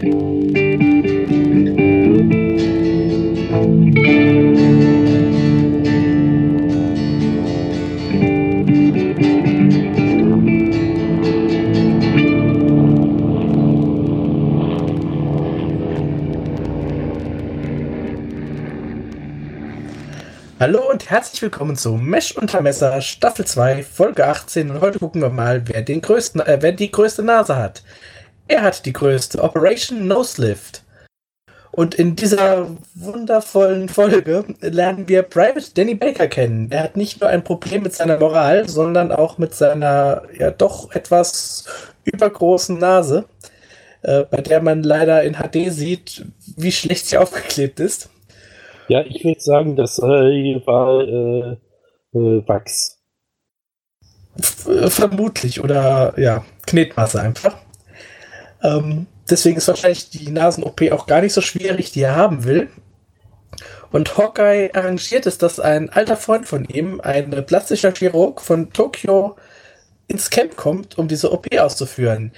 Hallo und herzlich willkommen zu Mesh unter Messer Staffel 2 Folge 18 und heute gucken wir mal, wer den größten äh, wer die größte Nase hat. Er hat die größte Operation Noselift. Und in dieser wundervollen Folge lernen wir Private Danny Baker kennen. Er hat nicht nur ein Problem mit seiner Moral, sondern auch mit seiner ja doch etwas übergroßen Nase, äh, bei der man leider in HD sieht, wie schlecht sie aufgeklebt ist. Ja, ich würde sagen, das äh, war äh, äh, Wachs. F vermutlich oder ja, Knetmasse einfach. Ähm, deswegen ist wahrscheinlich die Nasen-OP auch gar nicht so schwierig, die er haben will. Und Hawkeye arrangiert es, dass ein alter Freund von ihm, ein plastischer Chirurg von Tokio, ins Camp kommt, um diese OP auszuführen.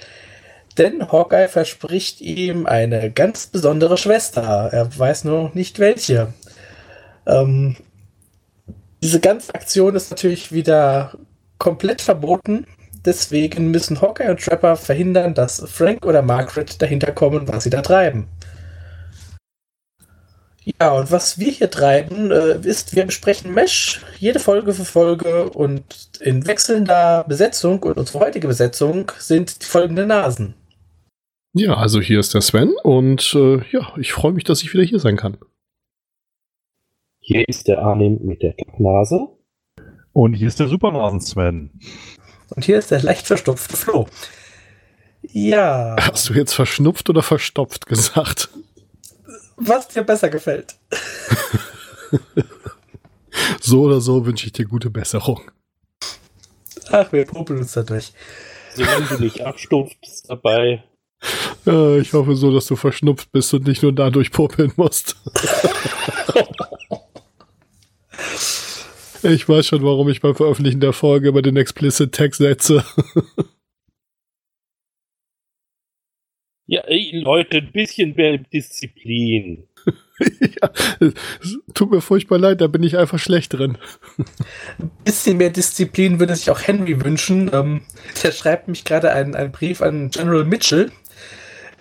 Denn Hawkeye verspricht ihm eine ganz besondere Schwester. Er weiß nur noch nicht welche. Ähm, diese ganze Aktion ist natürlich wieder komplett verboten. Deswegen müssen Hawkeye und Trapper verhindern, dass Frank oder Margaret dahinter kommen, was sie da treiben. Ja, und was wir hier treiben, äh, ist, wir besprechen Mesh jede Folge für Folge und in wechselnder Besetzung und unsere heutige Besetzung sind die folgenden Nasen. Ja, also hier ist der Sven und äh, ja, ich freue mich, dass ich wieder hier sein kann. Hier ist der Arnim mit der Kacknase. Und hier ist der Supernasen-Sven. Und hier ist der leicht verstopfte Flo. Ja. Hast du jetzt verschnupft oder verstopft gesagt? Was dir besser gefällt. so oder so wünsche ich dir gute Besserung. Ach, wir popeln uns dadurch. Solange du nicht abstumpfst dabei. Ja, ich hoffe so, dass du verschnupft bist und nicht nur dadurch popeln musst. Ich weiß schon, warum ich beim Veröffentlichen der Folge über den Explicit Text setze. Ja, ey, Leute, ein bisschen mehr Disziplin. ja, tut mir furchtbar leid, da bin ich einfach schlecht drin. Ein bisschen mehr Disziplin würde sich auch Henry wünschen. Ähm, der schreibt mich gerade einen, einen Brief an General Mitchell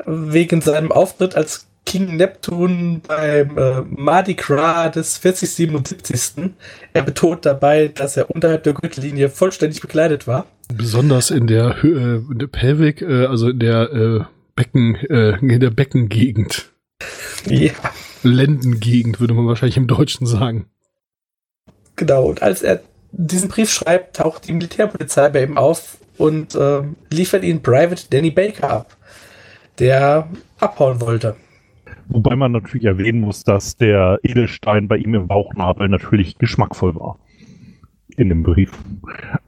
wegen seinem Auftritt als King Neptune beim äh, Mardi Gras des 4077. Er betont dabei, dass er unterhalb der Gürtellinie vollständig bekleidet war. Besonders in der, äh, in der Pelvik, äh, also in der äh, Becken, äh, in der Beckengegend. Ja. Lendengegend, würde man wahrscheinlich im Deutschen sagen. Genau, und als er diesen Brief schreibt, taucht die Militärpolizei bei ihm auf und äh, liefert ihn Private Danny Baker ab, der abhauen wollte. Wobei man natürlich erwähnen muss, dass der Edelstein bei ihm im Bauchnabel natürlich geschmackvoll war. In dem Brief.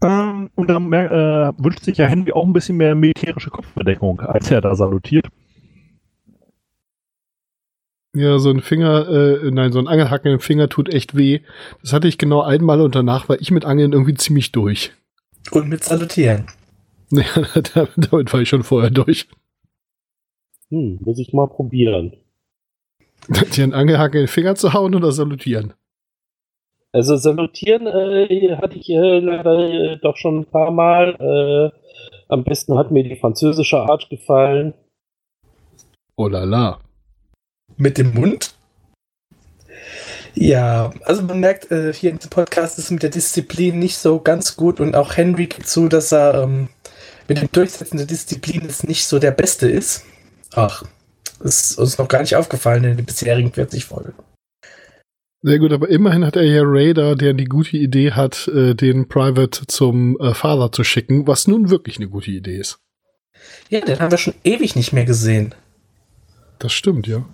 Ähm, und dann äh, wünscht sich ja Henry auch ein bisschen mehr militärische Kopfbedeckung, als er da salutiert. Ja, so ein Finger, äh, nein, so ein Angelhaken im Finger tut echt weh. Das hatte ich genau einmal und danach war ich mit Angeln irgendwie ziemlich durch. Und mit Salutieren. Ja, damit war ich schon vorher durch. Hm, muss ich mal probieren. Dir einen Angelhaken in den Finger zu hauen oder salutieren? Also salutieren äh, hatte ich äh, leider äh, doch schon ein paar Mal. Äh, am besten hat mir die französische Art gefallen. Oh la la. Mit dem Mund? Ja, also man merkt, äh, hier in diesem Podcast ist mit der Disziplin nicht so ganz gut und auch Henry gibt zu, dass er ähm, mit dem Durchsetzen der Disziplin jetzt nicht so der Beste ist. Ach, ist uns noch gar nicht aufgefallen in den bisherigen 40 Folgen. Sehr gut, aber immerhin hat er ja Raider, der die gute Idee hat, äh, den Private zum äh, Father zu schicken, was nun wirklich eine gute Idee ist. Ja, den haben wir schon ewig nicht mehr gesehen. Das stimmt, ja.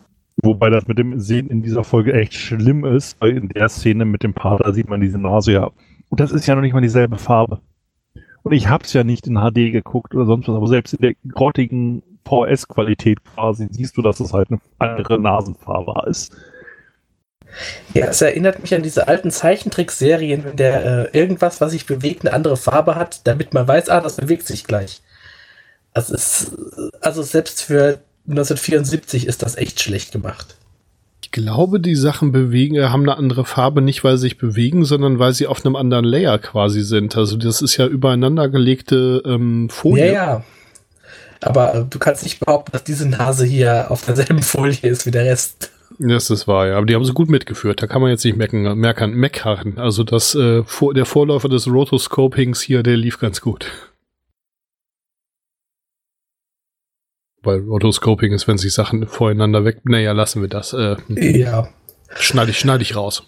Wobei das mit dem Sehen in dieser Folge echt schlimm ist, weil in der Szene mit dem Pater sieht man diese Nase ja. Und das ist ja noch nicht mal dieselbe Farbe. Und ich hab's ja nicht in HD geguckt oder sonst was, aber selbst in der grottigen VS-Qualität quasi siehst du, dass es halt eine andere Nasenfarbe ist. Ja, es erinnert mich an diese alten Zeichentrickserien, wenn der äh, irgendwas, was sich bewegt, eine andere Farbe hat, damit man weiß, ah, das bewegt sich gleich. Das ist, also selbst für 1974 ist das echt schlecht gemacht. Ich glaube, die Sachen bewegen, äh, haben eine andere Farbe, nicht weil sie sich bewegen, sondern weil sie auf einem anderen Layer quasi sind. Also das ist ja übereinander gelegte ähm, Folie. Ja, ja. Aber äh, du kannst nicht behaupten, dass diese Nase hier auf derselben Folie ist wie der Rest. Das ist wahr, ja. Aber die haben sie gut mitgeführt. Da kann man jetzt nicht meckern, meckern, meckern. Also das, äh, vor, der Vorläufer des Rotoscopings hier, der lief ganz gut. Weil Rotoscoping ist, wenn sich Sachen voreinander weg. Naja, lassen wir das. Äh, Ja. schneide ich, schneide ich raus.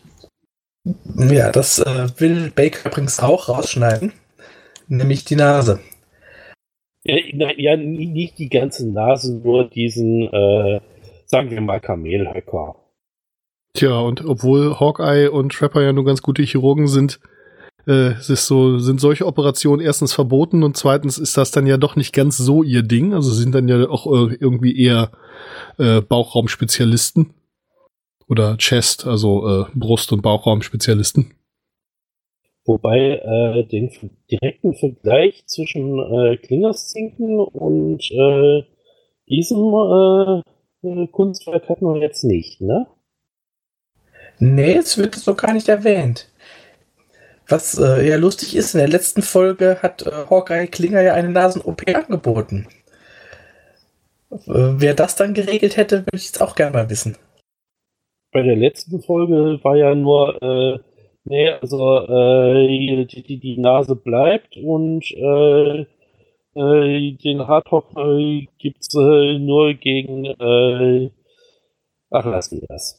Ja, das äh, will Baker übrigens auch rausschneiden. Nämlich die Nase. Ja, na, ja, nicht die ganze Nase, nur diesen, äh, sagen wir mal, Kamelhöcker. Tja, und obwohl Hawkeye und Trapper ja nur ganz gute Chirurgen sind, äh, es ist so, sind solche Operationen erstens verboten und zweitens ist das dann ja doch nicht ganz so ihr Ding. Also sind dann ja auch äh, irgendwie eher äh, Bauchraumspezialisten. Oder Chest, also äh, Brust- und Bauchraumspezialisten. Wobei äh, den direkten Vergleich zwischen äh, Klingerszinken und äh, diesem äh, äh, Kunstwerk hatten wir jetzt nicht, ne? Nee, jetzt wird es doch gar nicht erwähnt. Was äh, ja lustig ist, in der letzten Folge hat äh, Hawkeye Klinger ja eine Nasen-OP angeboten. Äh, wer das dann geregelt hätte, würde ich jetzt auch gerne mal wissen. Bei der letzten Folge war ja nur, äh, nee, also äh, die, die, die Nase bleibt und äh, äh, den Hardtop äh, gibt's äh, nur gegen, äh, ach, lassen wir das.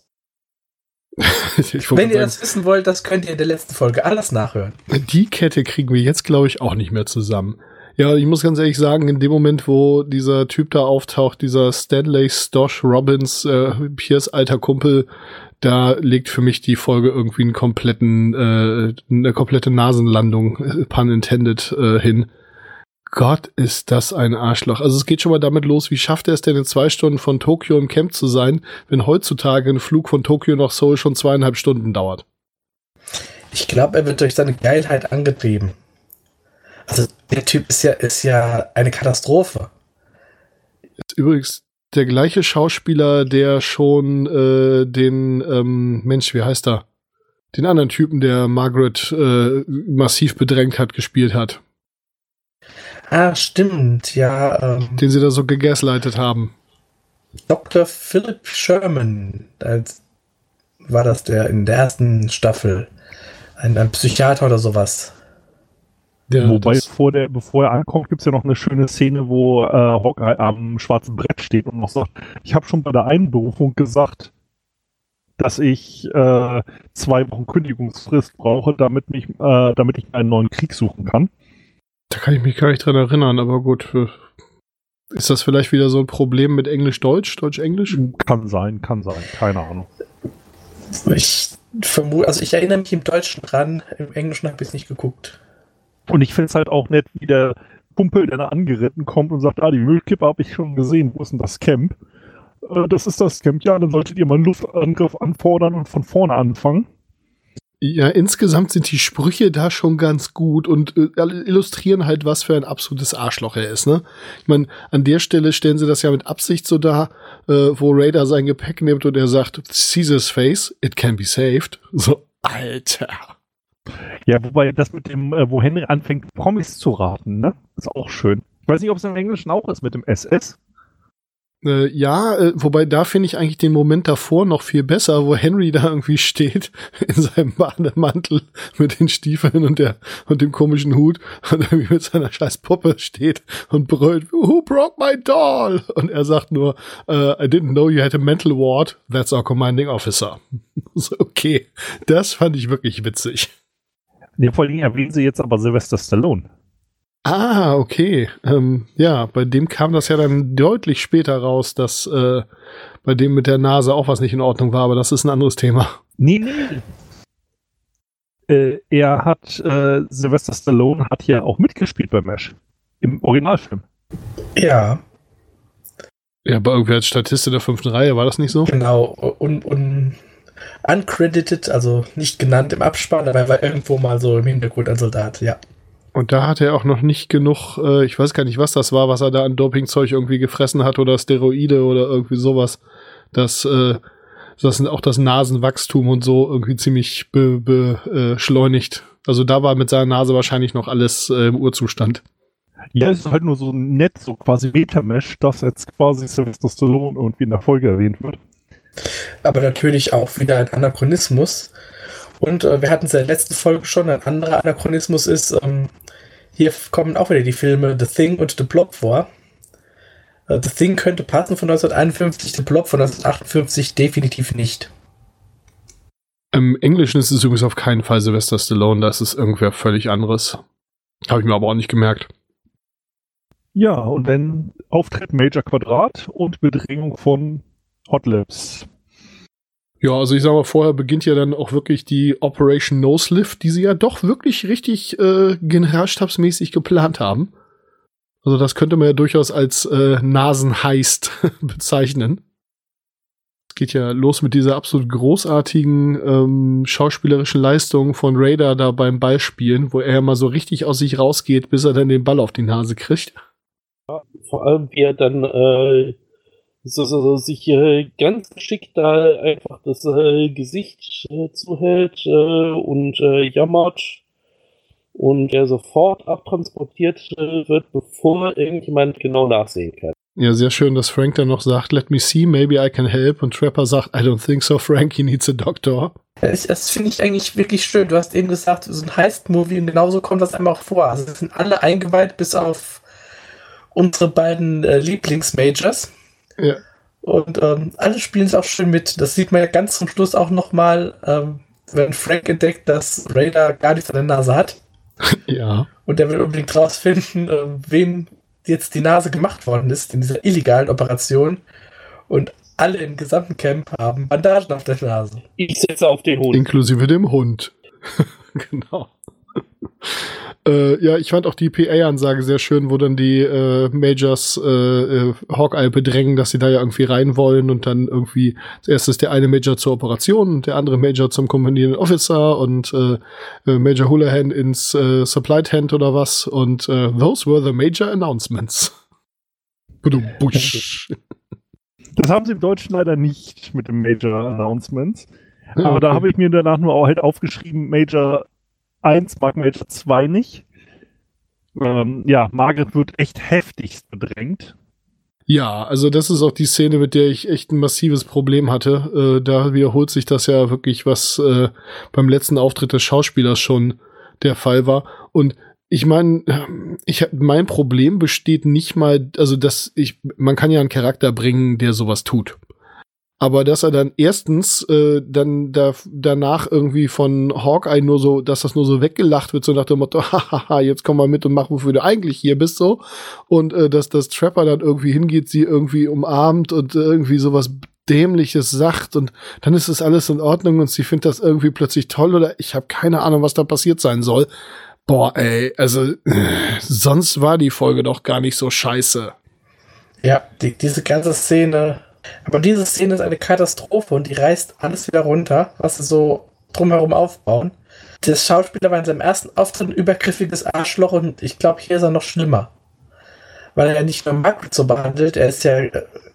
Wenn ihr das wissen wollt, das könnt ihr in der letzten Folge alles nachhören. Die Kette kriegen wir jetzt, glaube ich, auch nicht mehr zusammen. Ja, ich muss ganz ehrlich sagen, in dem Moment, wo dieser Typ da auftaucht, dieser Stanley Stosh Robbins, äh, Piers alter Kumpel, da legt für mich die Folge irgendwie einen kompletten, äh, eine komplette Nasenlandung, äh, pun intended, äh, hin. Gott, ist das ein Arschloch. Also es geht schon mal damit los, wie schafft er es denn in zwei Stunden von Tokio im Camp zu sein, wenn heutzutage ein Flug von Tokio nach Seoul schon zweieinhalb Stunden dauert. Ich glaube, er wird durch seine Geilheit angetrieben. Also der Typ ist ja, ist ja eine Katastrophe. Ist übrigens der gleiche Schauspieler, der schon äh, den ähm, Mensch, wie heißt er? Den anderen Typen, der Margaret äh, massiv bedrängt hat, gespielt hat. Ah, stimmt, ja. Ähm, Den sie da so gegaslightet haben. Dr. Philip Sherman, als war das der in der ersten Staffel. Ein, ein Psychiater oder sowas. Der, Wobei vor der, bevor er ankommt, gibt's ja noch eine schöne Szene, wo äh, Hawkeye am schwarzen Brett steht und noch sagt, ich habe schon bei der Einberufung gesagt, dass ich äh, zwei Wochen Kündigungsfrist brauche, damit, mich, äh, damit ich einen neuen Krieg suchen kann. da kann ich mich gar nicht dran erinnern, aber gut. äh, Ist das vielleicht wieder so ein Problem mit Englisch-Deutsch, Deutsch-Englisch? Kann sein, kann sein, keine Ahnung. Ich vermute, also ich erinnere mich im Deutschen dran, im Englischen habe ich es nicht geguckt. Und ich finde es halt auch nett, wie der Kumpel, der da angeritten kommt und sagt, ah, die Müllkippe habe ich schon gesehen, wo ist denn das Camp? Äh, das ist das Camp, ja, dann solltet ihr mal einen Luftangriff anfordern und von vorne anfangen. Ja, insgesamt sind die Sprüche da schon ganz gut und äh, illustrieren halt, was für ein absolutes Arschloch er ist, ne? Ich meine, an der Stelle stellen sie das ja mit Absicht so dar, äh, wo Raider sein Gepäck nimmt und er sagt, Caesar's face, it can be saved. So, Alter. Ja, wobei das mit dem, äh, wo Henry anfängt, Promis zu raten, ne? Ist auch schön. Ich weiß nicht, ob es im Englischen auch ist mit dem SS. Äh, ja, äh, wobei da finde ich eigentlich den Moment davor noch viel besser, wo Henry da irgendwie steht in seinem Bademantel mit den Stiefeln und der und dem komischen Hut und irgendwie mit seiner scheiß Puppe steht und brüllt, Who broke my doll? Und er sagt nur, äh, I didn't know you had a mental ward. That's our commanding officer. so, okay, das fand ich wirklich witzig. Ne, vor allem erwähnen sie jetzt aber Sylvester Stallone. Ah, okay. Ähm, ja, bei dem kam das ja dann deutlich später raus, dass äh, bei dem mit der Nase auch was nicht in Ordnung war, aber das ist ein anderes Thema. Nee, nee. Äh, er hat, äh, Sylvester Stallone hat ja auch mitgespielt bei MASH. Im Originalfilm. Ja, Ja, aber irgendwie als Statist in der fünften Reihe war das nicht so? genau. Und, und uncredited, also nicht genannt im Abspann, aber er war irgendwo mal so im Hintergrund ein Soldat, ja. Und da hat er auch noch nicht genug, äh, ich weiß gar nicht, was das war, was er da an Dopingzeug irgendwie gefressen hat oder Steroide oder irgendwie sowas, dass, äh, das auch das Nasenwachstum und so irgendwie ziemlich beschleunigt. Be, äh, also da war mit seiner Nase wahrscheinlich noch alles äh, im Urzustand. Ja, es ist halt nur so nett, so quasi Metamesh, dass jetzt quasi Sylvester Stallone irgendwie in der Folge erwähnt wird. Aber natürlich auch wieder ein Anachronismus. Und äh, wir hatten es in der letzten Folge schon, ein anderer Anachronismus ist, ähm, hier kommen auch wieder die Filme The Thing und The Blob vor. Uh, The Thing könnte passen von 1951, The Blob von 1958 definitiv nicht. Im Englischen ist es übrigens auf keinen Fall Sylvester Stallone, das ist irgendwer völlig anderes. Habe ich mir aber auch nicht gemerkt. Ja, und dann Auftritt Major Quadrat und Bedrängung von Hot Lips. Ja, also ich sag mal, vorher beginnt ja dann auch wirklich die Operation Nose Lift, die sie ja doch wirklich richtig äh, generalstabsmäßig geplant haben. Also das könnte man ja durchaus als äh, Nasenheist bezeichnen. Es geht ja los mit dieser absolut großartigen ähm, schauspielerischen Leistung von Raider da beim Ballspielen, wo er mal so richtig aus sich rausgeht, bis er dann den Ball auf die Nase kriegt. Ja, vor allem, wie er dann äh, so, so, so, sich äh, ganz geschickt da einfach das äh, Gesicht äh, zuhält äh, und äh, jammert und er sofort abtransportiert äh, wird, bevor irgendjemand genau nachsehen kann. Ja, sehr schön, dass Frank dann noch sagt, let me see, maybe I can help. Und Trapper sagt, I don't think so, Frank, he needs a doctor. Das, das finde ich eigentlich wirklich schön. Du hast eben gesagt, so ein Heist-Movie und genauso kommt das einmal auch vor. Also es sind alle eingeweiht, bis auf unsere beiden äh, Lieblings-Majors. Ja. Und ähm, alle spielen es auch schön mit. Das sieht man ja ganz zum Schluss auch nochmal, ähm, wenn Frank entdeckt, dass Raider gar nichts an der Nase hat. Ja. Und der will unbedingt rausfinden, äh, wem jetzt die Nase gemacht worden ist in dieser illegalen Operation. Und alle im gesamten Camp haben Bandagen auf der Nase. Ich setze auf den Hund. Inklusive dem Hund. genau. Äh, ja, ich fand auch die PA-Ansage sehr schön, wo dann die äh, Majors äh, äh, Hawkeye bedrängen, dass sie da ja irgendwie rein wollen und dann irgendwie zuerst ist der eine Major zur Operation und der andere Major zum Commanding Officer und äh, äh, Major Houlihan ins äh, Supply Tent oder was und äh, those were the major announcements. Busch. Das haben sie im Deutschen leider nicht mit dem Major Announcements. Aber da okay. habe ich mir danach nur auch halt aufgeschrieben, Major 1 mag Major 2 nicht. Ähm, ja, Margaret wird echt heftigst bedrängt. Ja, also das ist auch die Szene, mit der ich echt ein massives Problem hatte. Äh, da wiederholt sich das ja wirklich, was äh, beim letzten Auftritt des Schauspielers schon der Fall war. Und ich meine, ich hab- mein Problem besteht nicht mal, also dass ich, man kann ja einen Charakter bringen, der sowas tut. Aber dass er dann erstens äh, dann da, danach irgendwie von Hawkeye nur so, dass das nur so weggelacht wird, so nach dem Motto, hahaha, jetzt komm mal mit und mach, wofür du eigentlich hier bist, so. Und äh, dass das Trapper dann irgendwie hingeht, sie irgendwie umarmt und irgendwie sowas Dämliches sagt und dann ist es alles in Ordnung und sie findet das irgendwie plötzlich toll oder ich habe keine Ahnung, was da passiert sein soll. Boah, ey, also äh, sonst war die Folge doch gar nicht so scheiße. Ja, die, diese ganze Szene. Aber diese Szene ist eine Katastrophe und die reißt alles wieder runter, was sie so drumherum aufbauen. Der Schauspieler war in seinem ersten Auftritt ein übergriffiges Arschloch und ich glaube, hier ist er noch schlimmer. Weil er ja nicht nur Margaret so behandelt, er ist ja,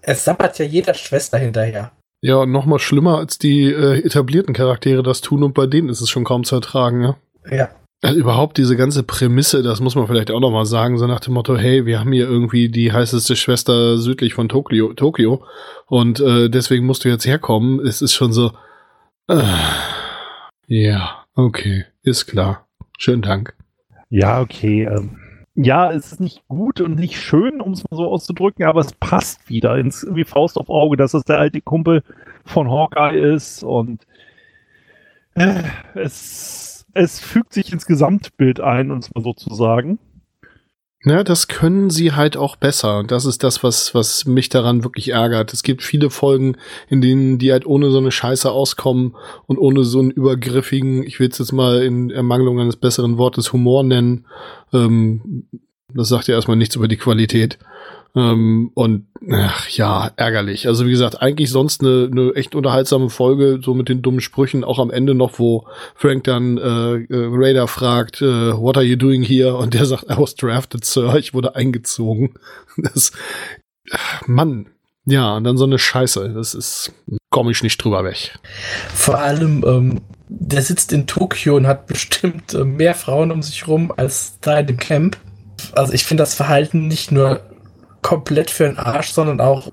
er sabbert ja jeder Schwester hinterher. Ja, und noch mal schlimmer als die äh, etablierten Charaktere das tun und bei denen ist es schon kaum zu ertragen, ja. Ja. Also überhaupt diese ganze Prämisse, das muss man vielleicht auch noch mal sagen, so nach dem Motto, hey, wir haben hier irgendwie die heißeste Schwester südlich von Tokio, Tokio und äh, deswegen musst du jetzt herkommen. Es ist schon so, äh, ja, okay, ist klar. Schönen Dank. Ja, okay. Ähm, ja, es ist nicht gut und nicht schön, um es mal so auszudrücken, aber es passt wieder ins wie Faust auf Auge, dass es der alte Kumpel von Hawkeye ist und äh, es, es fügt sich ins Gesamtbild ein, es mal so zu sagen. Ja, das können sie halt auch besser. Und das ist das, was, was mich daran wirklich ärgert. Es gibt viele Folgen, in denen die halt ohne so eine Scheiße auskommen und ohne so einen übergriffigen, ich will es jetzt mal in Ermangelung eines besseren Wortes Humor nennen. Ähm, das sagt ja erstmal nichts über die Qualität. Ähm, und ach, ja, ärgerlich. Also wie gesagt, eigentlich sonst eine, eine echt unterhaltsame Folge, so mit den dummen Sprüchen, auch am Ende noch, wo Frank dann äh, äh, Raider fragt, äh, what are you doing here? Und der sagt, I was drafted, Sir, ich wurde eingezogen. Das, Mann, ja, und dann so eine Scheiße. Das ist, komme ich nicht drüber weg. Vor allem, ähm, der sitzt in Tokio und hat bestimmt äh, mehr Frauen um sich rum als da in dem Camp. Also ich finde das Verhalten nicht nur komplett für den Arsch, sondern auch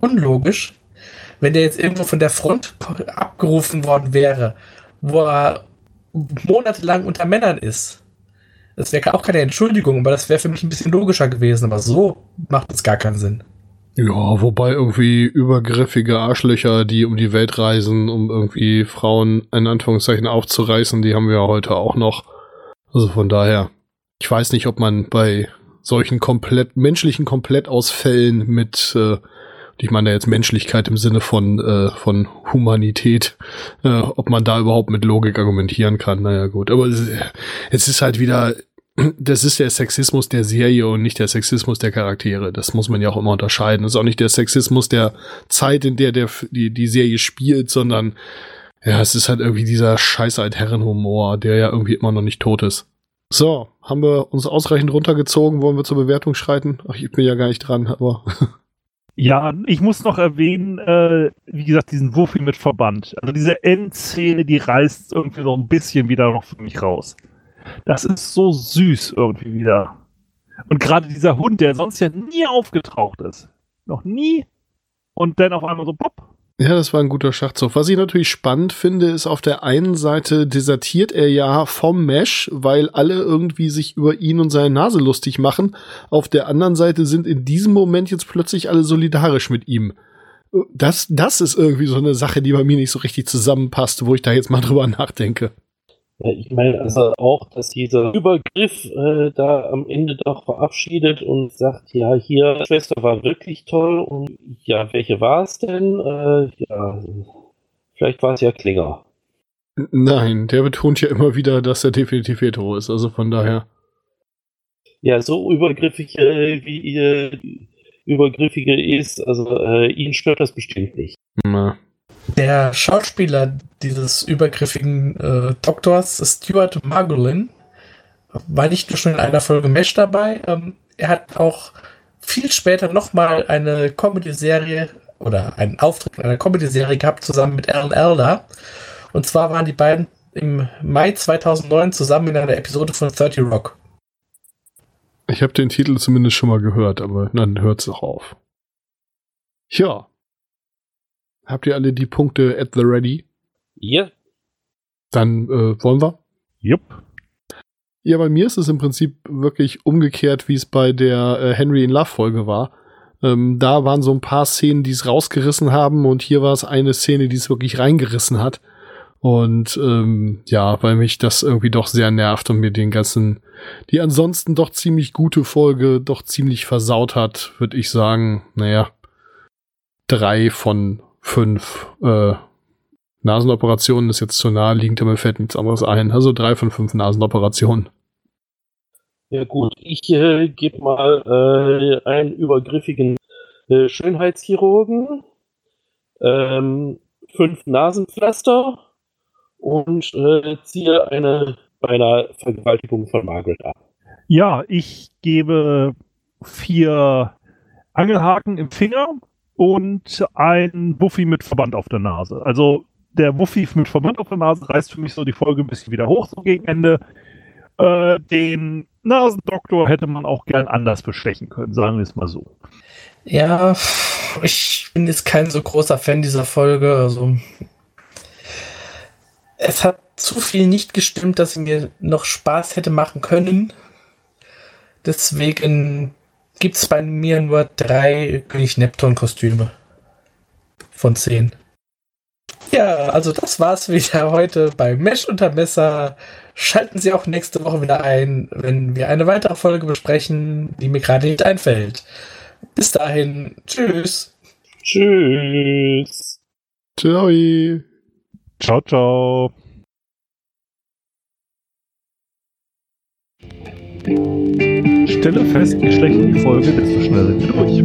unlogisch. Wenn der jetzt irgendwo von der Front abgerufen worden wäre, wo er monatelang unter Männern ist. Das wäre auch keine Entschuldigung, aber das wäre für mich ein bisschen logischer gewesen. Aber so macht es gar keinen Sinn. Ja, wobei irgendwie übergriffige Arschlöcher, die um die Welt reisen, um irgendwie Frauen in Anführungszeichen aufzureißen, die haben wir heute auch noch. Also von daher, ich weiß nicht, ob man bei solchen komplett menschlichen Komplettausfällen mit äh, ich meine jetzt Menschlichkeit im Sinne von äh, von Humanität, äh, ob man da überhaupt mit Logik argumentieren kann. Naja gut, aber es, ist halt wieder, das ist der Sexismus der Serie und nicht der Sexismus der Charaktere. Das muss man ja auch immer unterscheiden. Das ist auch nicht der Sexismus der Zeit, in der der die die Serie spielt, sondern ja, es ist halt irgendwie dieser scheiß Herrenhumor, der ja irgendwie immer noch nicht tot ist. So, haben wir uns ausreichend runtergezogen? Wollen wir zur Bewertung schreiten? Ach, ich bin ja gar nicht dran, aber. Ja, ich muss noch erwähnen, äh, wie gesagt, diesen Wuffi mit Verband. Also diese Endszene, die reißt irgendwie so ein bisschen wieder noch für mich raus. Das ist so süß irgendwie wieder. Und gerade dieser Hund, der sonst ja nie aufgetaucht ist. Noch nie. Und dann auf einmal so pop, ja, das war ein guter Schachzug. Was ich natürlich spannend finde, ist auf der einen Seite desertiert er ja vom Mesh, weil alle irgendwie sich über ihn und seine Nase lustig machen. Auf der anderen Seite sind in diesem Moment jetzt plötzlich alle solidarisch mit ihm. Das, das ist irgendwie so eine Sache, die bei mir nicht so richtig zusammenpasst, wo ich da jetzt mal drüber nachdenke. Ja, ich meine also auch, dass dieser Übergriff äh, da am Ende doch verabschiedet und sagt, ja, hier, Schwester war wirklich toll und ja, welche war es denn? Äh, ja, vielleicht war es ja Klinger. Nein, der betont ja immer wieder, dass er definitiv hetero ist, also von daher. Ja, so übergriffig äh, wie ihr übergriffiger ist, also äh, ihn stört das bestimmt nicht. Na. Der Schauspieler dieses übergriffigen äh, Doktors, Stuart Margolin, war nicht nur schon in einer Folge Mesh dabei, ähm, er hat auch viel später nochmal eine Comedy-Serie oder einen Auftritt in einer Comedy-Serie gehabt, zusammen mit Alan Elder. Und zwar waren die beiden im Mai 2009 zusammen in einer Episode von 30 Rock. Ich habe den Titel zumindest schon mal gehört, aber dann hört es auch auf. Ja, Habt ihr alle die Punkte at the ready? Ja. Yeah. Dann äh, wollen wir? Jupp. Ja, bei mir ist es im Prinzip wirklich umgekehrt, wie es bei der äh, Henry in Love Folge war. Ähm, da waren so ein paar Szenen, die es rausgerissen haben und hier war es eine Szene, die es wirklich reingerissen hat. Und ähm, ja, weil mich das irgendwie doch sehr nervt und mir den ganzen, die ansonsten doch ziemlich gute Folge doch ziemlich versaut hat, würde ich sagen, naja, drei von fünf äh, Nasenoperationen ist jetzt zu naheliegend, aber mir fällt nichts anderes ein. Also drei von fünf Nasenoperationen. Ja gut, ich äh, gebe mal äh, einen übergriffigen äh, Schönheitschirurgen, ähm, fünf Nasenpflaster und äh, ziehe eine beinahe Vergewaltigung von Margaret ab. Ja, ich gebe vier Angelhaken im Finger und ein Buffy mit Verband auf der Nase. Also der Buffy mit Verband auf der Nase reißt für mich so die Folge ein bisschen wieder hoch, so gegen Ende. Äh, den Nasendoktor hätte man auch gern anders bestechen können, sagen wir es mal so. Ja, ich bin jetzt kein so großer Fan dieser Folge. Also es hat zu viel nicht gestimmt, dass sie mir noch Spaß hätte machen können. Deswegen gibt es bei mir nur drei König Neptun-Kostüme von zehn. Ja, also das war's wieder heute bei Mesh unter Messer. Schalten Sie auch nächste Woche wieder ein, wenn wir eine weitere Folge besprechen, die mir gerade nicht einfällt. Bis dahin, tschüss. Tschüss. Ciao. Ciao, ciao. Stelle fest, je schlechter die Folge, desto schneller durch.